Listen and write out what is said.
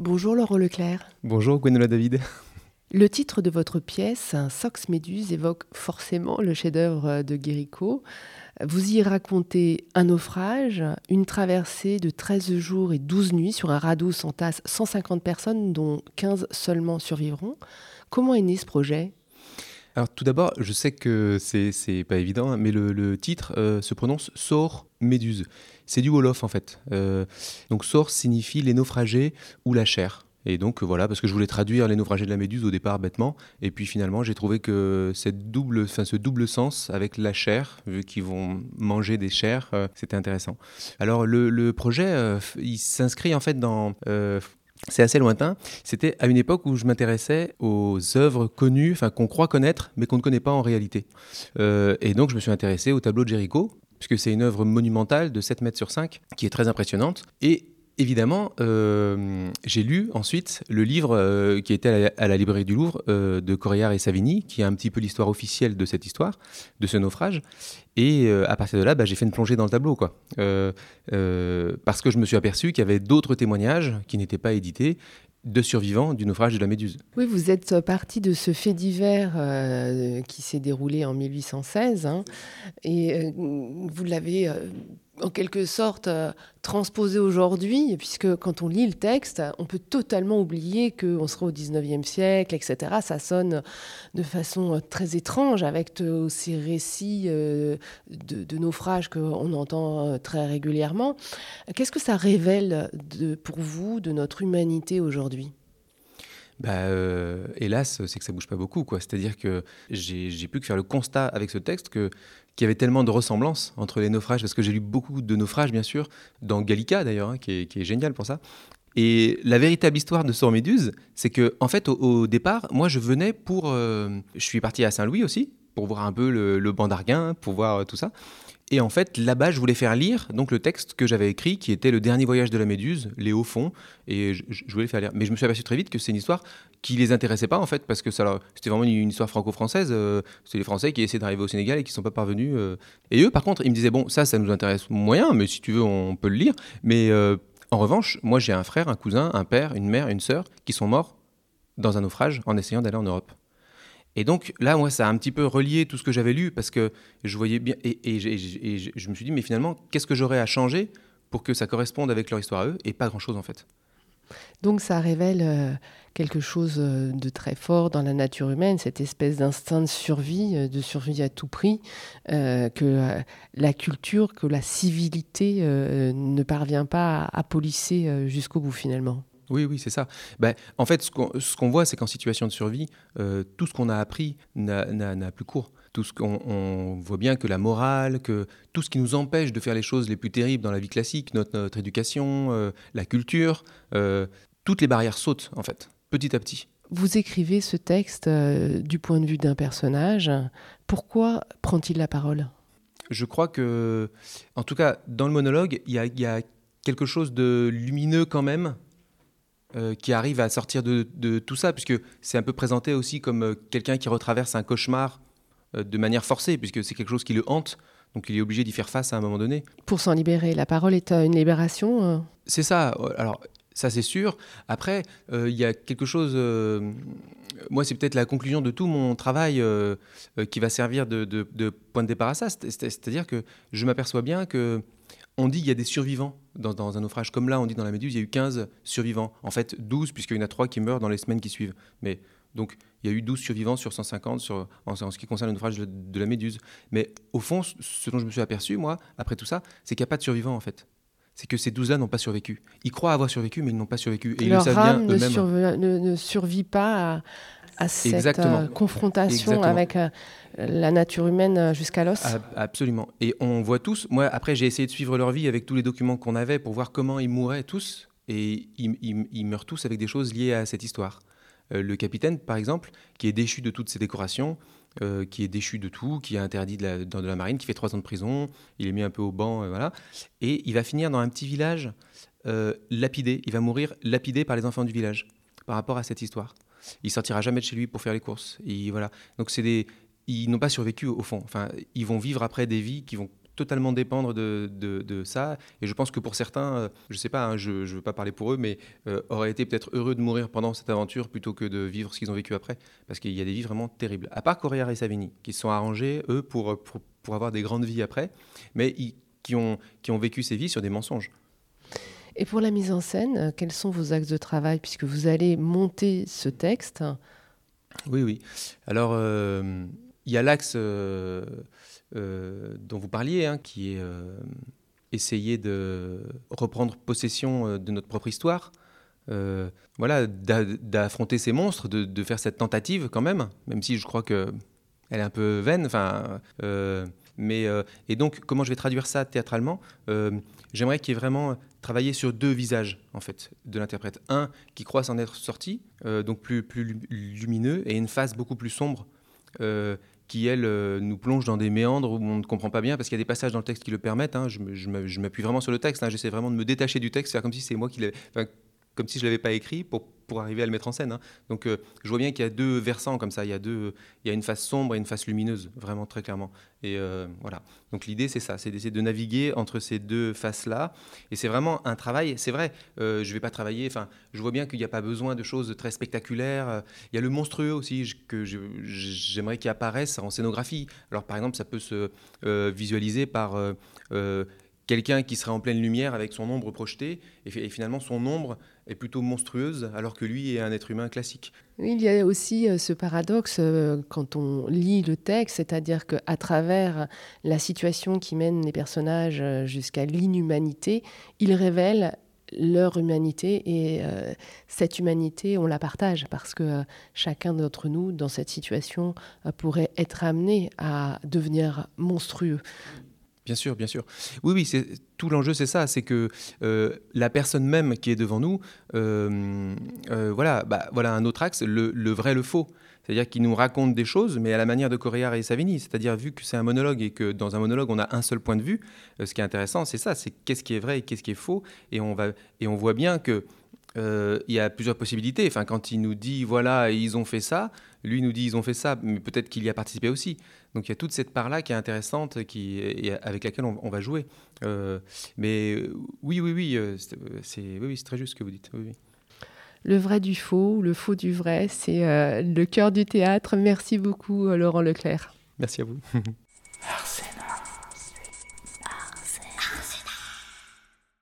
Bonjour Laurent Leclerc. Bonjour Gwenola David. Le titre de votre pièce, Sox Méduse, évoque forcément le chef-d'œuvre de Guéricault. Vous y racontez un naufrage, une traversée de 13 jours et 12 nuits sur un radeau s'entasse 150 personnes, dont 15 seulement survivront. Comment est né ce projet? Alors tout d'abord, je sais que c'est pas évident, hein, mais le, titre euh, se prononce Sor Méduse. C'est du Wolof en fait. Euh, donc Sor signifie les naufragés ou la chair. Et donc voilà, parce que je voulais traduire les naufragés de la Méduse au départ bêtement, et puis finalement j'ai trouvé que cette double, ce double sens avec la chair, vu qu'ils vont manger des chairs, euh, c'était intéressant. Alors le, projet, euh, il s'inscrit en fait dans euh, c'est assez lointain. C'était à une époque où je m'intéressais aux œuvres connues, enfin qu'on croit connaître, mais qu'on ne connaît pas en réalité. et donc je me suis intéressé au tableau de Jéricho, puisque c'est une œuvre monumentale de 7 mètres sur 5, qui est très impressionnante. Et évidemment, euh, j'ai lu ensuite le livre euh, qui était à la, librairie du Louvre euh, de Correillard et Savigny, qui est un petit peu l'histoire officielle de cette histoire, de ce naufrage. Et à partir de là, bah, j'ai fait une plongée dans le tableau, quoi. parce que je me suis aperçu qu'il y avait d'autres témoignages qui n'étaient pas édités de survivants du naufrage de la Méduse. Oui, vous êtes parti de ce fait divers qui s'est déroulé en 1816 hein, et vous l'avez en quelque sorte euh, transposé aujourd'hui, puisque quand on lit le texte, on peut totalement oublier qu'on sera au 19e siècle, etc. Ça sonne de façon euh, très étrange avec ces récits euh, de, naufrages qu'on entend très régulièrement. Qu'est-ce que ça révèle pour vous de notre humanité aujourd'hui? Bah, hélas, c'est que ça bouge pas beaucoup. C'est-à-dire que j'ai pu que faire le constat avec ce texte qu'il y avait tellement de ressemblances entre les naufrages, parce que j'ai lu beaucoup de naufrages, bien sûr, dans Gallica d'ailleurs, hein, qui, est, génial pour ça. Et la véritable histoire de Sor Méduse, c'est que, en fait, au, départ, moi, je venais pour. Euh, je suis parti à Saint-Louis aussi, pour voir un peu le, le banc d'Arguin, pour voir euh, tout ça. Et en fait, là-bas, je voulais faire lire donc le texte que j'avais écrit, qui était le dernier voyage de la Méduse, les hauts fonds, et je, voulais faire lire. Mais je me suis aperçu très vite que c'est une histoire qui les intéressait pas en fait, parce que c'était vraiment une, histoire franco-française. Euh, c'est les Français qui essaient d'arriver au Sénégal et qui sont pas parvenus. Euh. Et eux, par contre, ils me disaient bon, ça, ça nous intéresse moyen, mais si tu veux, on peut le lire. Mais euh, en revanche, moi, j'ai un frère, un cousin, un père, une mère, une sœur qui sont morts dans un naufrage en essayant d'aller en Europe. Et donc là, moi, ça a un petit peu relié tout ce que j'avais lu parce que je voyais bien. Et, je me suis dit, mais finalement, qu'est-ce que j'aurais à changer pour que ça corresponde avec leur histoire à eux Et pas grand-chose en fait. Donc ça révèle euh, quelque chose euh, de très fort dans la nature humaine, cette espèce d'instinct de survie, euh, de survie à tout prix, que la culture, que la civilité ne parvient pas à, à polisser jusqu'au bout finalement. Oui, oui, c'est ça. Ben, en fait, ce qu'on voit, c'est qu'en situation de survie, euh, tout ce qu'on a appris n'a plus cours. Tout ce qu'on voit bien que la morale, que tout ce qui nous empêche de faire les choses les plus terribles dans la vie classique, notre, éducation, euh, la culture, euh, toutes les barrières sautent, en fait, petit à petit. Vous écrivez ce texte du point de vue d'un personnage. Pourquoi prend-il la parole? Je crois que, en tout cas, dans le monologue, il y a quelque chose de lumineux quand même euh, qui arrive à sortir de, tout ça, puisque c'est un peu présenté aussi comme euh, quelqu'un qui retraverse un cauchemar euh, de manière forcée, puisque c'est quelque chose qui le hante, donc il est obligé d'y faire face à un moment donné. Pour s'en libérer, la parole est une libération C'est ça, alors ça c'est sûr. Après, il y a quelque chose, moi c'est peut-être la conclusion de tout mon travail qui va servir de, de, point de départ à ça, c'est-à-dire que je m'aperçois bien que on dit qu'il y a des survivants dans, un naufrage. Comme là, on dit dans la Méduse, il y a eu 15 survivants. En fait, 12, puisqu'il y en a 3 qui meurent dans les semaines qui suivent. Mais donc, il y a eu 12 survivants sur 150 sur, en, ce qui concerne le naufrage de, la Méduse. Mais au fond, ce dont je me suis aperçu, moi, après tout ça, c'est qu'il n'y a pas de survivants, en fait. C'est que ces 12-là n'ont pas survécu. Ils croient avoir survécu, mais ils n'ont pas survécu. Et Leur âme ne, ne, survit pas à, à cette euh, confrontation avec euh, la nature humaine euh, jusqu'à l'os Absolument. Et on voit tous, moi après j'ai essayé de suivre leur vie avec tous les documents qu'on avait pour voir comment ils mouraient tous, et ils, meurent tous avec des choses liées à cette histoire. Le capitaine, par exemple, qui est déchu de toutes ses décorations, qui est déchu de tout, qui est interdit de la, dans de la marine, qui fait trois ans de prison, il est mis un peu au banc, voilà, et il va finir dans un petit village lapidé, il va mourir lapidé par les enfants du village par rapport à cette histoire. Il sortira jamais de chez lui pour faire les courses. Et voilà. Donc c'est des, ils n'ont pas survécu au fond. Enfin, ils vont vivre après des vies qui vont totalement dépendre de, de, ça. Et je pense que pour certains, euh, je ne sais pas, hein, je ne veux pas parler pour eux, mais euh, auraient été peut-être heureux de mourir pendant cette aventure plutôt que de vivre ce qu'ils ont vécu après. Parce qu'il y a des vies vraiment terribles. À part Correa et Savini, qui se sont arrangés, eux, pour, pour, pour avoir des grandes vies après, mais qui, ont, qui ont vécu ces vies sur des mensonges. Et pour la mise en scène, euh, quels sont vos axes de travail puisque vous allez monter ce texte? Oui, oui. Alors, euh, il y a l'axe euh, dont vous parliez, hein, qui est essayer de reprendre possession de notre propre histoire. voilà, d'affronter ces monstres, de, faire cette tentative quand même, même si je crois que elle est un peu vaine. Enfin, mais, euh, et donc, comment je vais traduire ça théâtralement euh, J'aimerais qu'il y ait vraiment travaillé sur deux visages, en fait, de l'interprète. Un qui croit s'en être sorti, euh, donc plus, plus lumineux, et une face beaucoup plus sombre, qui, elle, nous plonge dans des méandres où on ne comprend pas bien, parce qu'il y a des passages dans le texte qui le permettent. Hein. je m'appuie vraiment sur le texte, hein. j'essaie vraiment de me détacher du texte, faire comme si c'est moi qui l'ai comme si je l'avais pas écrit pour, pour arriver à le mettre en scène. Hein. Donc euh, je vois bien qu'il y a deux versants comme ça, il y a deux, il y a une face sombre et une face lumineuse, vraiment très clairement. Et euh, voilà. Donc l'idée c'est ça, c'est d'essayer de naviguer entre ces deux faces-là. Et c'est vraiment un travail. C'est vrai, euh, je vais pas travailler. Enfin, je vois bien qu'il n'y a pas besoin de choses très spectaculaires. Il y a le monstrueux aussi que j'aimerais qu'il apparaisse en scénographie. Alors par exemple, ça peut se visualiser par quelqu'un qui serait en pleine lumière avec son ombre projetée, et, finalement son ombre est plutôt monstrueuse, alors que lui est un être humain classique. il y a aussi euh, ce paradoxe euh, quand on lit le texte, c'est-à-dire qu'à travers la situation qui mène les personnages euh, jusqu'à l'inhumanité, ils révèlent leur humanité et cette humanité, on la partage parce que chacun d'entre nous, dans cette situation, pourrait être amené à devenir monstrueux. Bien sûr, bien sûr. Oui, oui, c'est tout l'enjeu, c'est ça, c'est que euh, la personne même qui est devant nous, euh, euh, voilà, bah, voilà un autre axe, le, vrai, le faux. C'est-à-dire qu'il nous raconte des choses, mais à la manière de Correa et Savini. C'est-à-dire, vu que c'est un monologue et que dans un monologue, on a un seul point de vue, ce qui est intéressant, c'est ça, c'est qu'est-ce qui est vrai et qu'est-ce qui est faux. Et on, va, et on voit bien que il y a plusieurs possibilités. Enfin, quand il nous dit, voilà, ils ont fait ça, lui nous dit, ils ont fait ça, mais peut-être qu'il y a participé aussi. Donc il y a toute cette part-là qui est intéressante, qui, et avec laquelle on, va jouer. Euh, mais euh, oui, oui, oui, euh, c'est oui, très juste ce que vous dites. Le vrai du faux, le faux du vrai, c'est le cœur du théâtre. Merci beaucoup, Laurent Leclerc. Merci à vous.